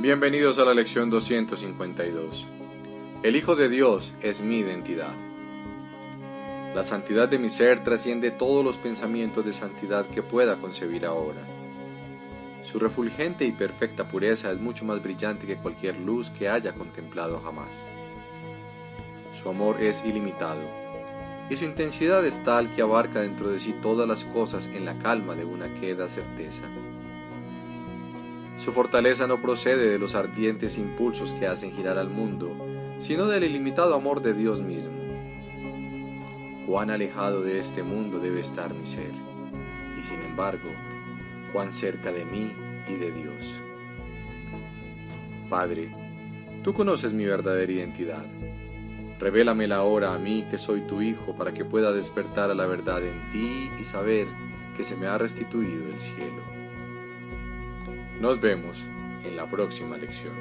Bienvenidos a la lección 252. El Hijo de Dios es mi identidad. La santidad de mi ser trasciende todos los pensamientos de santidad que pueda concebir ahora. Su refulgente y perfecta pureza es mucho más brillante que cualquier luz que haya contemplado jamás. Su amor es ilimitado, y su intensidad es tal que abarca dentro de sí todas las cosas en la calma de una queda certeza. Su fortaleza no procede de los ardientes impulsos que hacen girar al mundo, sino del ilimitado amor de Dios mismo. Cuán alejado de este mundo debe estar mi ser, y sin embargo, cuán cerca de mí y de Dios. Padre, tú conoces mi verdadera identidad. Revélamela ahora a mí que soy tu Hijo para que pueda despertar a la verdad en ti y saber que se me ha restituido el cielo. Nos vemos en la próxima lección.